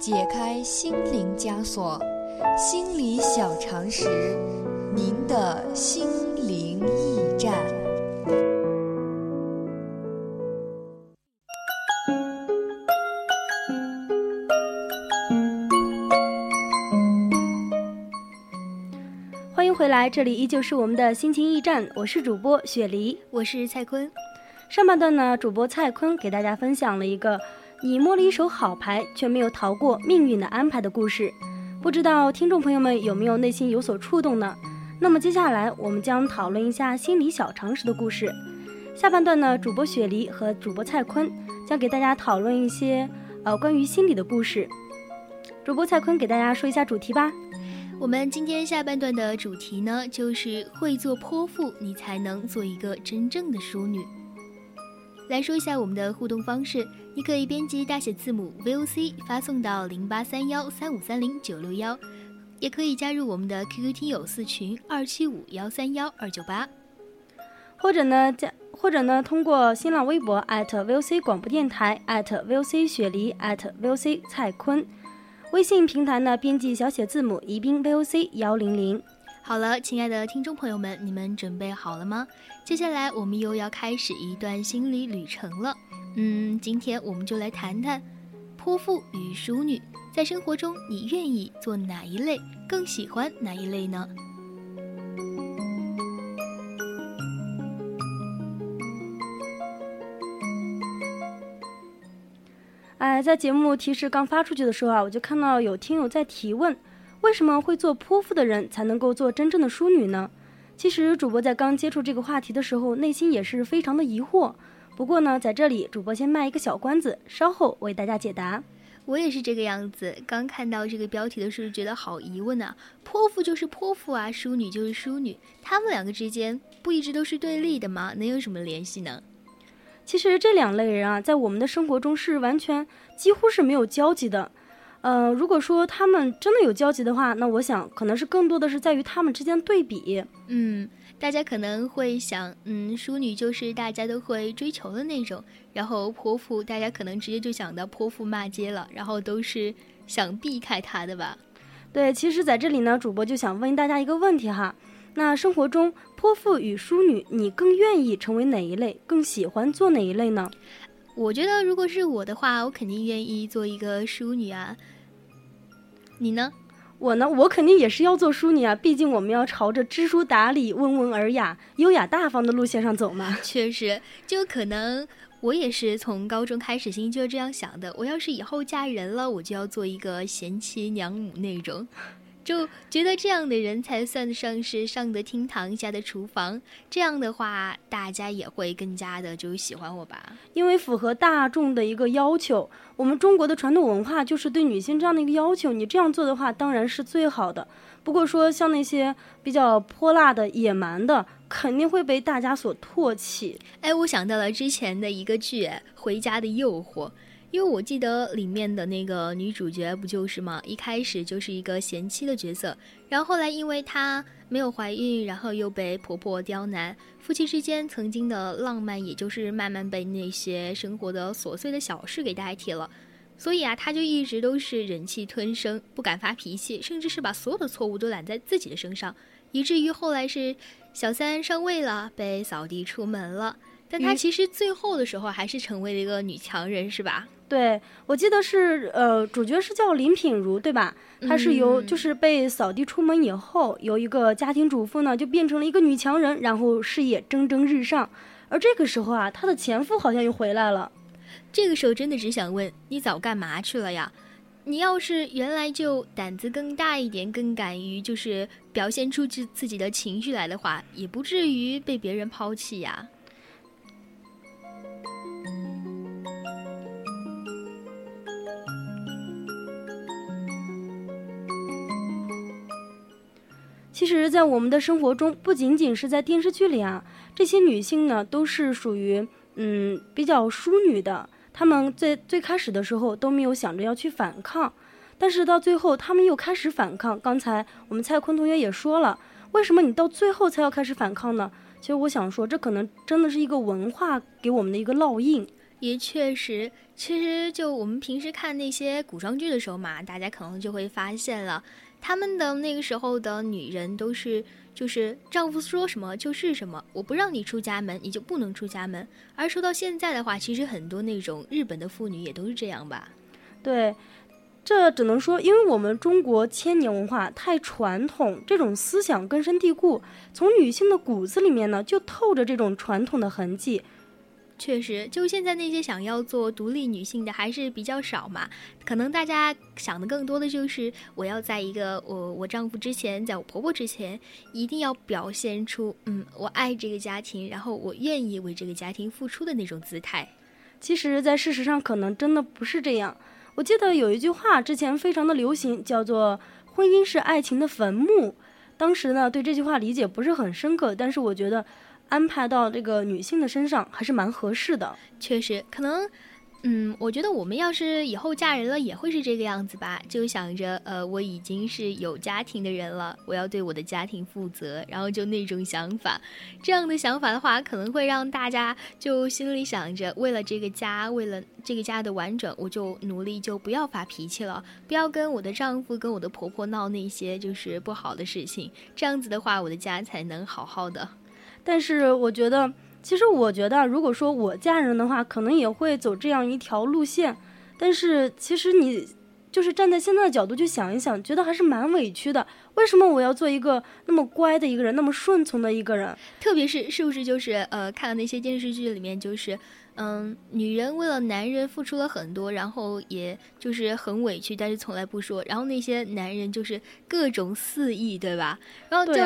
解开心灵枷锁，心理小常识，您的心灵驿站。欢迎回来，这里依旧是我们的心情驿站，我是主播雪梨，我是蔡坤。上半段呢，主播蔡坤给大家分享了一个。你摸了一手好牌，却没有逃过命运的安排的故事，不知道听众朋友们有没有内心有所触动呢？那么接下来我们将讨论一下心理小常识的故事。下半段呢，主播雪梨和主播蔡坤将给大家讨论一些呃关于心理的故事。主播蔡坤给大家说一下主题吧。我们今天下半段的主题呢，就是会做泼妇，你才能做一个真正的淑女。来说一下我们的互动方式，你可以编辑大写字母 VOC 发送到零八三幺三五三零九六幺，也可以加入我们的 QQ 听友四群二七五幺三幺二九八，或者呢加或者呢通过新浪微博 @VOC 广播电台 @VOC 雪梨 @VOC 蔡坤，微信平台呢编辑小写字母宜宾 VOC 幺零零。好了，亲爱的听众朋友们，你们准备好了吗？接下来我们又要开始一段心理旅程了。嗯，今天我们就来谈谈泼妇与淑女，在生活中你愿意做哪一类，更喜欢哪一类呢？哎，在节目提示刚发出去的时候啊，我就看到有听友在提问。为什么会做泼妇的人才能够做真正的淑女呢？其实主播在刚接触这个话题的时候，内心也是非常的疑惑。不过呢，在这里主播先卖一个小关子，稍后为大家解答。我也是这个样子，刚看到这个标题的时候觉得好疑问啊！泼妇就是泼妇啊，淑女就是淑女，他们两个之间不一直都是对立的吗？能有什么联系呢？其实这两类人啊，在我们的生活中是完全几乎是没有交集的。呃，如果说他们真的有交集的话，那我想可能是更多的是在于他们之间对比。嗯，大家可能会想，嗯，淑女就是大家都会追求的那种，然后泼妇，大家可能直接就想到泼妇骂街了，然后都是想避开她的吧？对，其实在这里呢，主播就想问大家一个问题哈，那生活中泼妇与淑女，你更愿意成为哪一类？更喜欢做哪一类呢？我觉得，如果是我的话，我肯定愿意做一个淑女啊。你呢？我呢？我肯定也是要做淑女啊！毕竟我们要朝着知书达理、温文尔雅、优雅大方的路线上走嘛。确实，就可能我也是从高中开始心就这样想的。我要是以后嫁人了，我就要做一个贤妻良母那种。就觉得这样的人才算得上是上得厅堂下得厨房，这样的话大家也会更加的就喜欢我吧，因为符合大众的一个要求。我们中国的传统文化就是对女性这样的一个要求，你这样做的话当然是最好的。不过说像那些比较泼辣的、野蛮的，肯定会被大家所唾弃。哎，我想到了之前的一个剧《回家的诱惑》。因为我记得里面的那个女主角不就是嘛？一开始就是一个贤妻的角色，然后后来因为她没有怀孕，然后又被婆婆刁难，夫妻之间曾经的浪漫也就是慢慢被那些生活的琐碎的小事给代替了，所以啊，她就一直都是忍气吞声，不敢发脾气，甚至是把所有的错误都揽在自己的身上，以至于后来是小三上位了，被扫地出门了。但她其实最后的时候还是成为了一个女强人，是吧？对，我记得是呃，主角是叫林品如，对吧？她是由就是被扫地出门以后，由一个家庭主妇呢，就变成了一个女强人，然后事业蒸蒸日上。而这个时候啊，她的前夫好像又回来了。这个时候真的只想问你早干嘛去了呀？你要是原来就胆子更大一点，更敢于就是表现出自自己的情绪来的话，也不至于被别人抛弃呀。其实，在我们的生活中，不仅仅是在电视剧里啊，这些女性呢，都是属于嗯比较淑女的。她们在最开始的时候都没有想着要去反抗，但是到最后，她们又开始反抗。刚才我们蔡坤同学也说了，为什么你到最后才要开始反抗呢？其实我想说，这可能真的是一个文化给我们的一个烙印。也确实，其实就我们平时看那些古装剧的时候嘛，大家可能就会发现了。他们的那个时候的女人都是，就是丈夫说什么就是什么，我不让你出家门，你就不能出家门。而说到现在的话，其实很多那种日本的妇女也都是这样吧？对，这只能说，因为我们中国千年文化太传统，这种思想根深蒂固，从女性的骨子里面呢，就透着这种传统的痕迹。确实，就现在那些想要做独立女性的还是比较少嘛。可能大家想的更多的就是，我要在一个我我丈夫之前，在我婆婆之前，一定要表现出嗯，我爱这个家庭，然后我愿意为这个家庭付出的那种姿态。其实，在事实上，可能真的不是这样。我记得有一句话之前非常的流行，叫做“婚姻是爱情的坟墓”。当时呢，对这句话理解不是很深刻，但是我觉得。安排到这个女性的身上还是蛮合适的，确实可能，嗯，我觉得我们要是以后嫁人了也会是这个样子吧，就想着，呃，我已经是有家庭的人了，我要对我的家庭负责，然后就那种想法，这样的想法的话，可能会让大家就心里想着，为了这个家，为了这个家的完整，我就努力就不要发脾气了，不要跟我的丈夫跟我的婆婆闹那些就是不好的事情，这样子的话，我的家才能好好的。但是我觉得，其实我觉得，如果说我嫁人的话，可能也会走这样一条路线。但是其实你就是站在现在的角度去想一想，觉得还是蛮委屈的。为什么我要做一个那么乖的一个人，那么顺从的一个人？特别是是不是就是呃，看了那些电视剧里面，就是嗯，女人为了男人付出了很多，然后也就是很委屈，但是从来不说。然后那些男人就是各种肆意，对吧？然后就。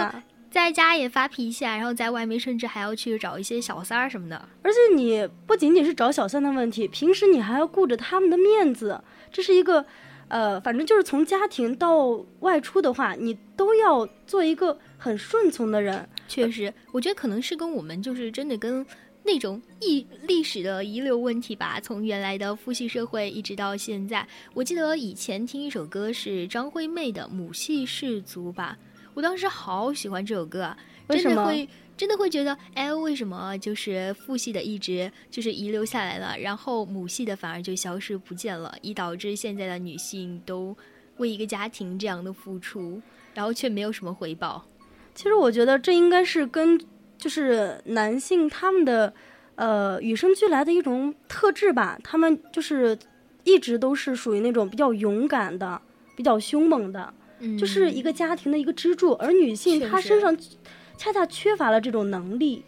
在家也发脾气啊，然后在外面甚至还要去找一些小三儿什么的。而且你不仅仅是找小三的问题，平时你还要顾着他们的面子，这是一个，呃，反正就是从家庭到外出的话，你都要做一个很顺从的人。确实，我觉得可能是跟我们就是真的跟那种遗历史的遗留问题吧。从原来的父系社会一直到现在，我记得以前听一首歌是张惠妹的《母系氏族》吧。我当时好喜欢这首歌啊，真的会真的会觉得，哎，为什么就是父系的一直就是遗留下来了，然后母系的反而就消失不见了，以导致现在的女性都为一个家庭这样的付出，然后却没有什么回报。其实我觉得这应该是跟就是男性他们的呃与生俱来的一种特质吧，他们就是一直都是属于那种比较勇敢的、比较凶猛的。就是一个家庭的一个支柱，而女性她身上恰恰缺乏了这种能力，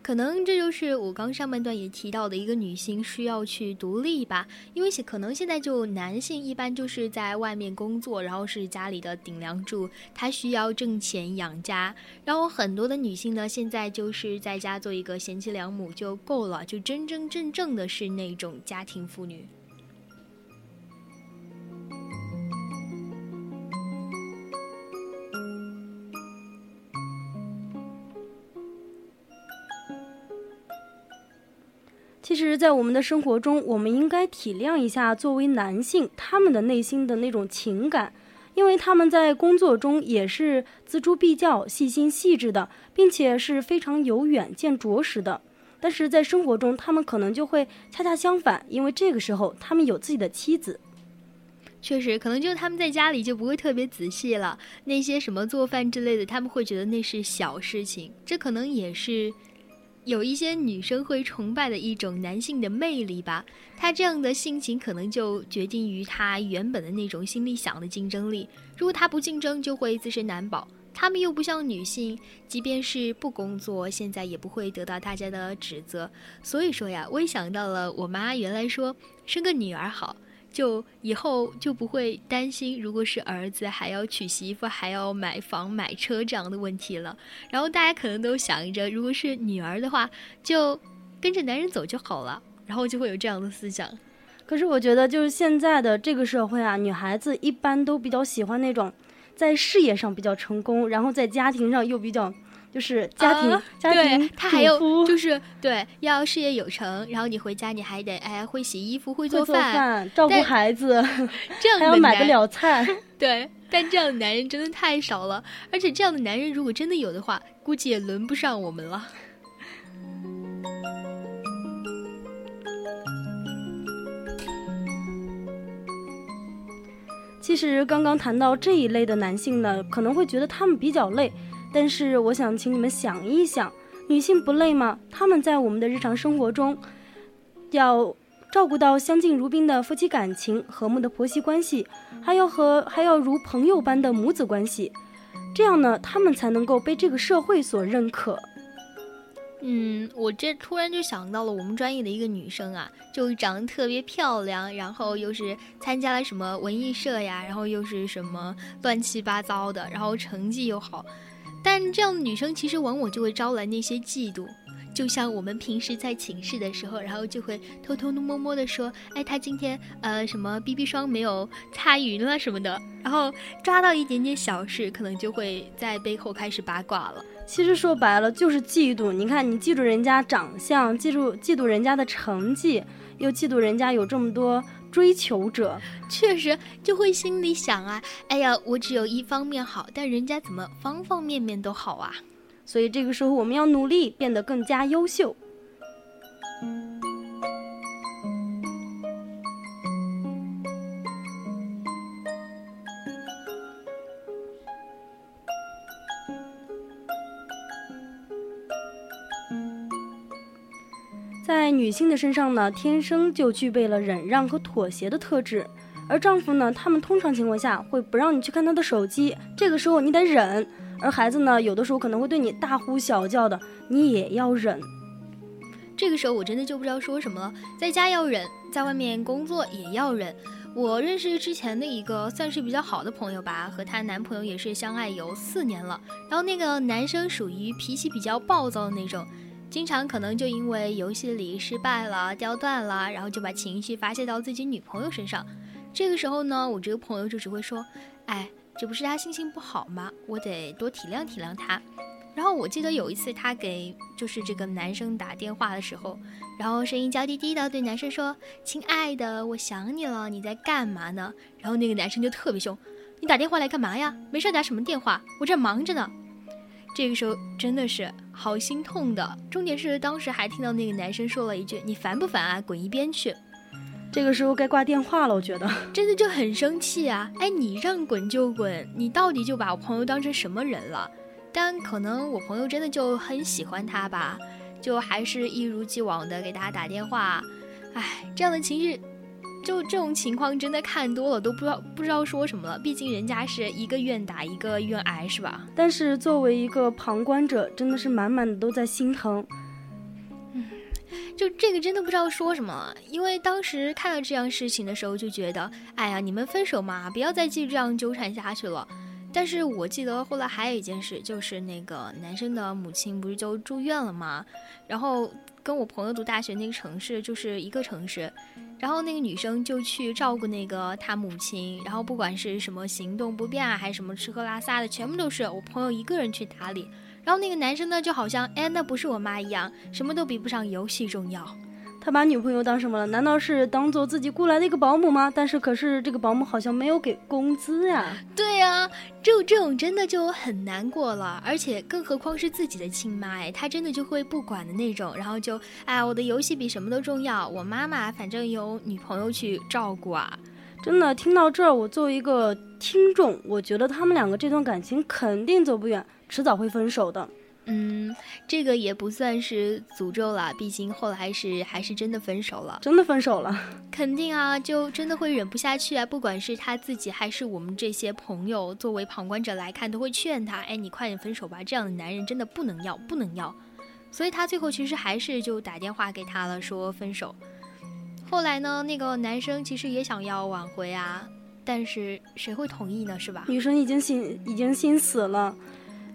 可能这就是我刚上半段也提到的一个女性需要去独立吧，因为可能现在就男性一般就是在外面工作，然后是家里的顶梁柱，他需要挣钱养家，然后很多的女性呢现在就是在家做一个贤妻良母就够了，就真真正正的是那种家庭妇女。其实，在我们的生活中，我们应该体谅一下作为男性他们的内心的那种情感，因为他们在工作中也是锱铢必较、细心细致的，并且是非常有远见卓识的。但是在生活中，他们可能就会恰恰相反，因为这个时候他们有自己的妻子。确实，可能就他们在家里就不会特别仔细了，那些什么做饭之类的，他们会觉得那是小事情。这可能也是。有一些女生会崇拜的一种男性的魅力吧。他这样的性情可能就决定于他原本的那种心里想的竞争力。如果他不竞争，就会自身难保。他们又不像女性，即便是不工作，现在也不会得到大家的指责。所以说呀，我也想到了我妈原来说生个女儿好。就以后就不会担心，如果是儿子还要娶媳妇，还要买房买车这样的问题了。然后大家可能都想着，如果是女儿的话，就跟着男人走就好了，然后就会有这样的思想。可是我觉得，就是现在的这个社会啊，女孩子一般都比较喜欢那种在事业上比较成功，然后在家庭上又比较。就是家庭，家庭，他还有就是对，要事业有成，然后你回家你还得哎会洗衣服，会做饭，照顾孩子，这样还要买得了菜。对，但这样的男人真的太少了，而且这样的男人如果真的有的话，估计也轮不上我们了。其实刚刚谈到这一类的男性呢，可能会觉得他们比较累。但是我想请你们想一想，女性不累吗？她们在我们的日常生活中，要照顾到相敬如宾的夫妻感情、和睦的婆媳关系，还要和还要如朋友般的母子关系，这样呢，她们才能够被这个社会所认可。嗯，我这突然就想到了我们专业的一个女生啊，就长得特别漂亮，然后又是参加了什么文艺社呀，然后又是什么乱七八糟的，然后成绩又好。但这样的女生其实往往就会招来那些嫉妒，就像我们平时在寝室的时候，然后就会偷偷摸摸的说，哎，她今天呃什么 BB 霜没有擦匀了什么的，然后抓到一点点小事，可能就会在背后开始八卦了。其实说白了就是嫉妒。你看，你记住人家长相，记住嫉妒人家的成绩，又嫉妒人家有这么多。追求者确实就会心里想啊，哎呀，我只有一方面好，但人家怎么方方面面都好啊？所以这个时候我们要努力变得更加优秀。在女性的身上呢，天生就具备了忍让和妥协的特质，而丈夫呢，他们通常情况下会不让你去看他的手机，这个时候你得忍；而孩子呢，有的时候可能会对你大呼小叫的，你也要忍。这个时候我真的就不知道说什么了，在家要忍，在外面工作也要忍。我认识之前的一个算是比较好的朋友吧，和她男朋友也是相爱有四年了，然后那个男生属于脾气比较暴躁的那种。经常可能就因为游戏里失败了、掉段了，然后就把情绪发泄到自己女朋友身上。这个时候呢，我这个朋友就只会说：“哎，这不是他心情不好吗？我得多体谅体谅他。”然后我记得有一次他给就是这个男生打电话的时候，然后声音娇滴滴的对男生说：“亲爱的，我想你了，你在干嘛呢？”然后那个男生就特别凶：“你打电话来干嘛呀？没事打什么电话？我这忙着呢。”这个时候真的是好心痛的，重点是当时还听到那个男生说了一句：“你烦不烦啊？滚一边去！”这个时候该挂电话了，我觉得 真的就很生气啊！哎，你让滚就滚，你到底就把我朋友当成什么人了？但可能我朋友真的就很喜欢他吧，就还是一如既往的给他打电话。哎，这样的情绪。就这种情况，真的看多了都不知道不知道说什么了。毕竟人家是一个愿打一个愿挨，是吧？但是作为一个旁观者，真的是满满的都在心疼。嗯，就这个真的不知道说什么了。因为当时看到这样事情的时候，就觉得，哎呀，你们分手嘛，不要再继续这样纠缠下去了。但是我记得后来还有一件事，就是那个男生的母亲不是就住院了吗？然后跟我朋友读大学那个城市就是一个城市。然后那个女生就去照顾那个她母亲，然后不管是什么行动不便啊，还是什么吃喝拉撒的，全部都是我朋友一个人去打理。然后那个男生呢，就好像哎，那不是我妈一样，什么都比不上游戏重要。他把女朋友当什么了？难道是当做自己雇来的一个保姆吗？但是可是这个保姆好像没有给工资呀。对呀，就这种真的就很难过了，而且更何况是自己的亲妈哎，她真的就会不管的那种，然后就哎，我的游戏比什么都重要，我妈妈反正有女朋友去照顾啊。真的听到这儿，我作为一个听众，我觉得他们两个这段感情肯定走不远，迟早会分手的。嗯，这个也不算是诅咒了，毕竟后来是还是真的分手了，真的分手了，肯定啊，就真的会忍不下去啊。不管是他自己还是我们这些朋友，作为旁观者来看，都会劝他，哎，你快点分手吧，这样的男人真的不能要，不能要。所以他最后其实还是就打电话给他了，说分手。后来呢，那个男生其实也想要挽回啊，但是谁会同意呢？是吧？女生已经心已经心死了。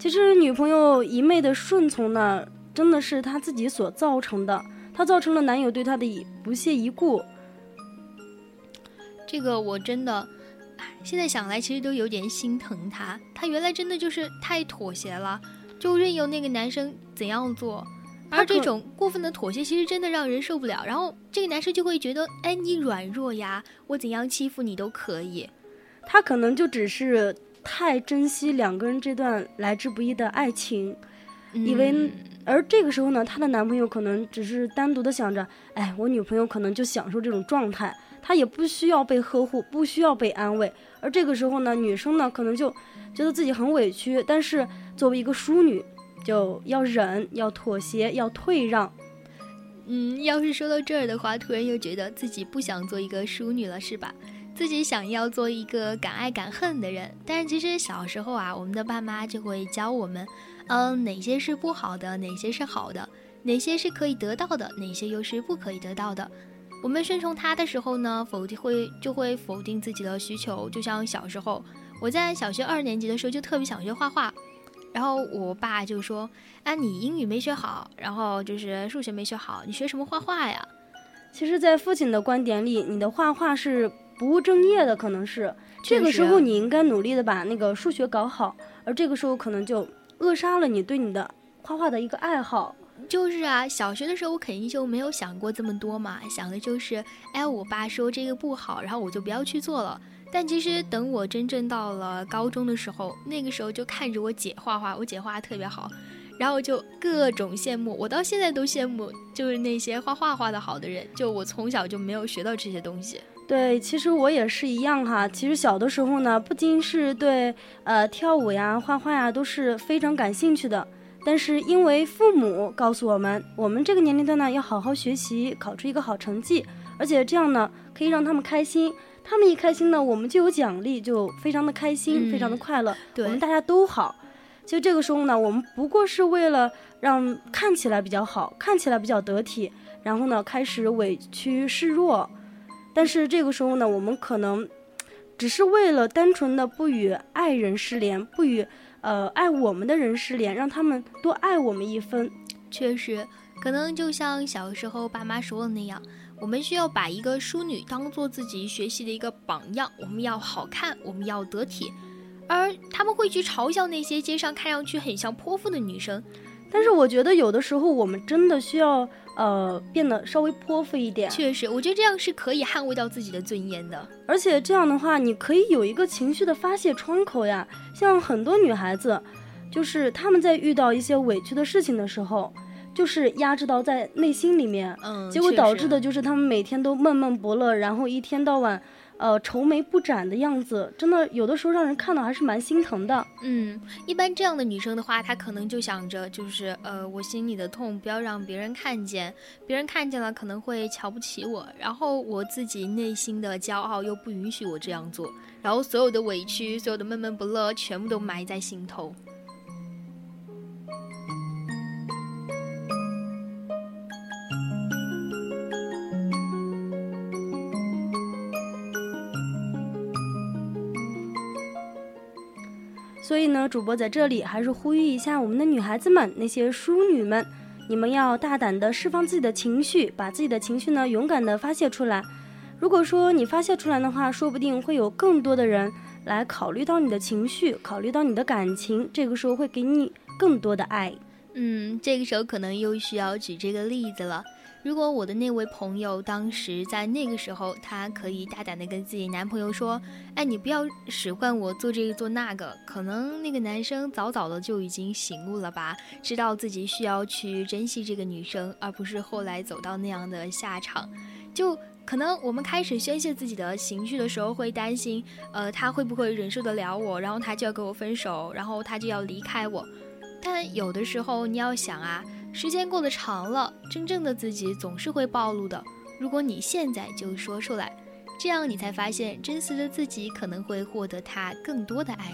其实女朋友一昧的顺从呢，真的是她自己所造成的，她造成了男友对她的不屑一顾。这个我真的，现在想来其实都有点心疼她。她原来真的就是太妥协了，就任由那个男生怎样做，而这种过分的妥协其实真的让人受不了。然后这个男生就会觉得，哎，你软弱呀，我怎样欺负你都可以。他可能就只是。太珍惜两个人这段来之不易的爱情，以为，而这个时候呢，她的男朋友可能只是单独的想着，哎，我女朋友可能就享受这种状态，她也不需要被呵护，不需要被安慰。而这个时候呢，女生呢可能就觉得自己很委屈，但是作为一个淑女，就要忍，要妥协，要退让。嗯，要是说到这儿的话，突然又觉得自己不想做一个淑女了，是吧？自己想要做一个敢爱敢恨的人，但是其实小时候啊，我们的爸妈就会教我们，嗯，哪些是不好的，哪些是好的，哪些是可以得到的，哪些又是不可以得到的。我们顺从他的时候呢，否定会就会否定自己的需求。就像小时候，我在小学二年级的时候就特别想学画画，然后我爸就说：“啊，你英语没学好，然后就是数学没学好，你学什么画画呀？”其实，在父亲的观点里，你的画画是。不务正业的可能是这个时候，你应该努力的把那个数学搞好，而这个时候可能就扼杀了你对你的画画的一个爱好。就是啊，小学的时候我肯定就没有想过这么多嘛，想的就是，哎，我爸说这个不好，然后我就不要去做了。但其实等我真正到了高中的时候，那个时候就看着我姐画画，我姐画的特别好，然后就各种羡慕。我到现在都羡慕，就是那些画画画的好的人，就我从小就没有学到这些东西。对，其实我也是一样哈。其实小的时候呢，不仅是对呃跳舞呀、画画呀都是非常感兴趣的，但是因为父母告诉我们，我们这个年龄段呢要好好学习，考出一个好成绩，而且这样呢可以让他们开心。他们一开心呢，我们就有奖励，就非常的开心，非常的快乐。我们大家都好。其实这个时候呢，我们不过是为了让看起来比较好，看起来比较得体，然后呢开始委屈示弱。但是这个时候呢，我们可能只是为了单纯的不与爱人失联，不与呃爱我们的人失联，让他们多爱我们一分。确实，可能就像小时候爸妈说的那样，我们需要把一个淑女当做自己学习的一个榜样，我们要好看，我们要得体，而他们会去嘲笑那些街上看上去很像泼妇的女生。但是我觉得有的时候我们真的需要。呃，变得稍微泼妇一点，确实，我觉得这样是可以捍卫到自己的尊严的。而且这样的话，你可以有一个情绪的发泄窗口呀。像很多女孩子，就是她们在遇到一些委屈的事情的时候，就是压制到在内心里面，嗯，结果导致的就是他们每天都闷闷不乐，然后一天到晚。呃，愁眉不展的样子，真的有的时候让人看到还是蛮心疼的。嗯，一般这样的女生的话，她可能就想着，就是呃，我心里的痛不要让别人看见，别人看见了可能会瞧不起我，然后我自己内心的骄傲又不允许我这样做，然后所有的委屈，所有的闷闷不乐，全部都埋在心头。所以呢，主播在这里还是呼吁一下我们的女孩子们，那些淑女们，你们要大胆的释放自己的情绪，把自己的情绪呢勇敢的发泄出来。如果说你发泄出来的话，说不定会有更多的人来考虑到你的情绪，考虑到你的感情，这个时候会给你更多的爱。嗯，这个时候可能又需要举这个例子了。如果我的那位朋友当时在那个时候，他可以大胆的跟自己男朋友说：“哎，你不要使唤我做这个做那个。”可能那个男生早早的就已经醒悟了吧，知道自己需要去珍惜这个女生，而不是后来走到那样的下场。就可能我们开始宣泄自己的情绪的时候，会担心，呃，他会不会忍受得了我，然后他就要跟我分手，然后他就要离开我。但有的时候你要想啊，时间过得长了，真正的自己总是会暴露的。如果你现在就说出来，这样你才发现真实的自己可能会获得他更多的爱。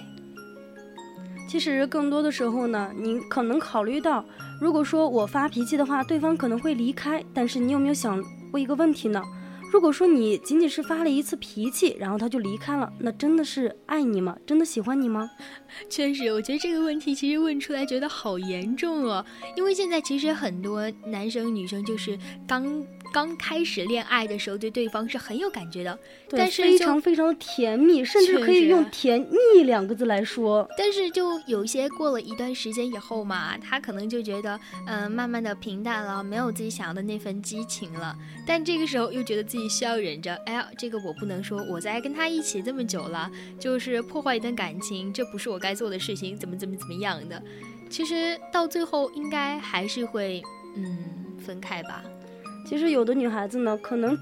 其实更多的时候呢，你可能考虑到，如果说我发脾气的话，对方可能会离开。但是你有没有想过一个问题呢？如果说你仅仅是发了一次脾气，然后他就离开了，那真的是爱你吗？真的喜欢你吗？确实，我觉得这个问题其实问出来觉得好严重哦。因为现在其实很多男生女生就是刚刚开始恋爱的时候，对对方是很有感觉的，但是非常非常的甜蜜，甚至可以用甜蜜两个字来说。但是就有些过了一段时间以后嘛，他可能就觉得，嗯，慢慢的平淡了，没有自己想要的那份激情了。但这个时候又觉得自己。需要忍着，哎呀，这个我不能说。我在跟他一起这么久了，就是破坏一段感情，这不是我该做的事情，怎么怎么怎么样的。其实到最后应该还是会，嗯，分开吧。其实有的女孩子呢，可能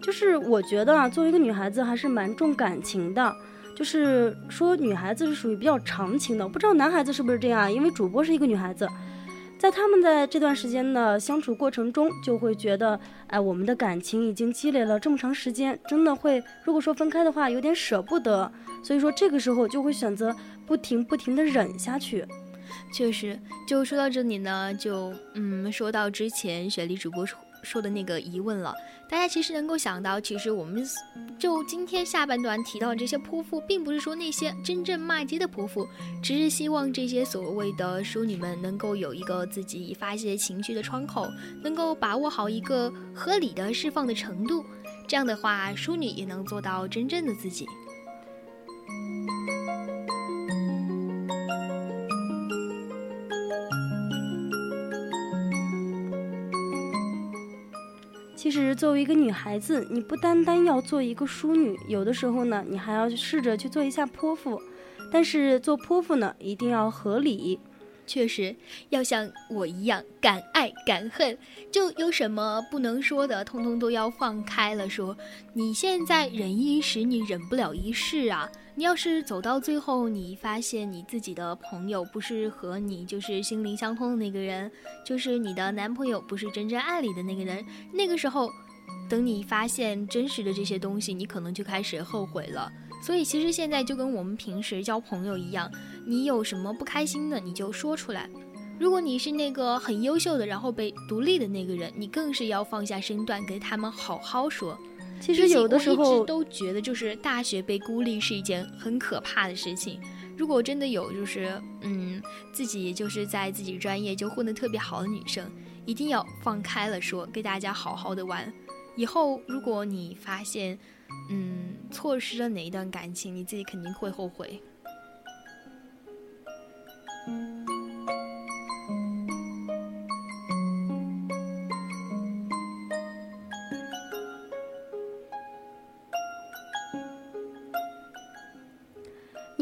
就是我觉得啊，作为一个女孩子还是蛮重感情的，就是说女孩子是属于比较长情的。不知道男孩子是不是这样？因为主播是一个女孩子。在他们在这段时间的相处过程中，就会觉得，哎，我们的感情已经积累了这么长时间，真的会，如果说分开的话，有点舍不得，所以说这个时候就会选择不停不停的忍下去。确实，就说到这里呢，就嗯，说到之前雪莉主播说。的那个疑问了，大家其实能够想到，其实我们就今天下半段提到的这些泼妇，并不是说那些真正骂街的泼妇，只是希望这些所谓的淑女们能够有一个自己发泄情绪的窗口，能够把握好一个合理的释放的程度，这样的话，淑女也能做到真正的自己。作为一个女孩子，你不单单要做一个淑女，有的时候呢，你还要试着去做一下泼妇。但是做泼妇呢，一定要合理。确实，要像我一样敢爱敢恨，就有什么不能说的，通通都要放开了说。你现在忍一时，你忍不了一世啊！你要是走到最后，你发现你自己的朋友不是和你就是心灵相通的那个人，就是你的男朋友不是真正爱你的那个人，那个时候，等你发现真实的这些东西，你可能就开始后悔了。所以，其实现在就跟我们平时交朋友一样，你有什么不开心的，你就说出来。如果你是那个很优秀的，然后被独立的那个人，你更是要放下身段，跟他们好好说。其实有的时候都觉得，就是大学被孤立是一件很可怕的事情。如果真的有，就是嗯，自己就是在自己专业就混得特别好的女生，一定要放开了说，跟大家好好的玩。以后如果你发现，嗯，错失了哪一段感情，你自己肯定会后悔。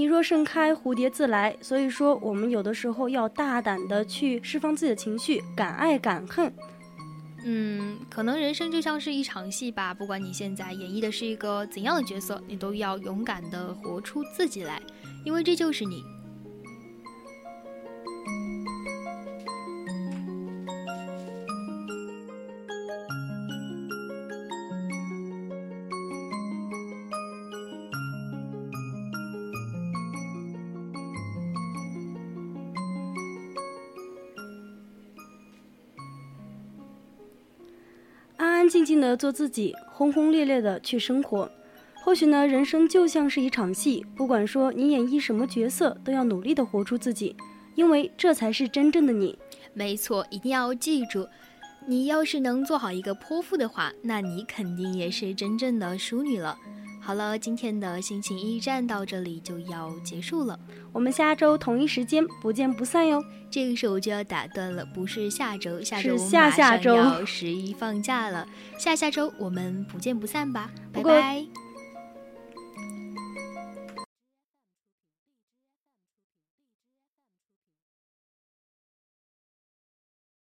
你若盛开，蝴蝶自来。所以说，我们有的时候要大胆的去释放自己的情绪，敢爱敢恨。嗯，可能人生就像是一场戏吧，不管你现在演绎的是一个怎样的角色，你都要勇敢的活出自己来，因为这就是你。安静静的做自己，轰轰烈烈的去生活。或许呢，人生就像是一场戏，不管说你演绎什么角色，都要努力的活出自己，因为这才是真正的你。没错，一定要记住，你要是能做好一个泼妇的话，那你肯定也是真正的淑女了。好了，今天的心情驿站到这里就要结束了，我们下周同一时间不见不散哟。这个时候就要打断了，不是下周，下周下下周要十一放假了，下下周我们不见不散吧，拜拜。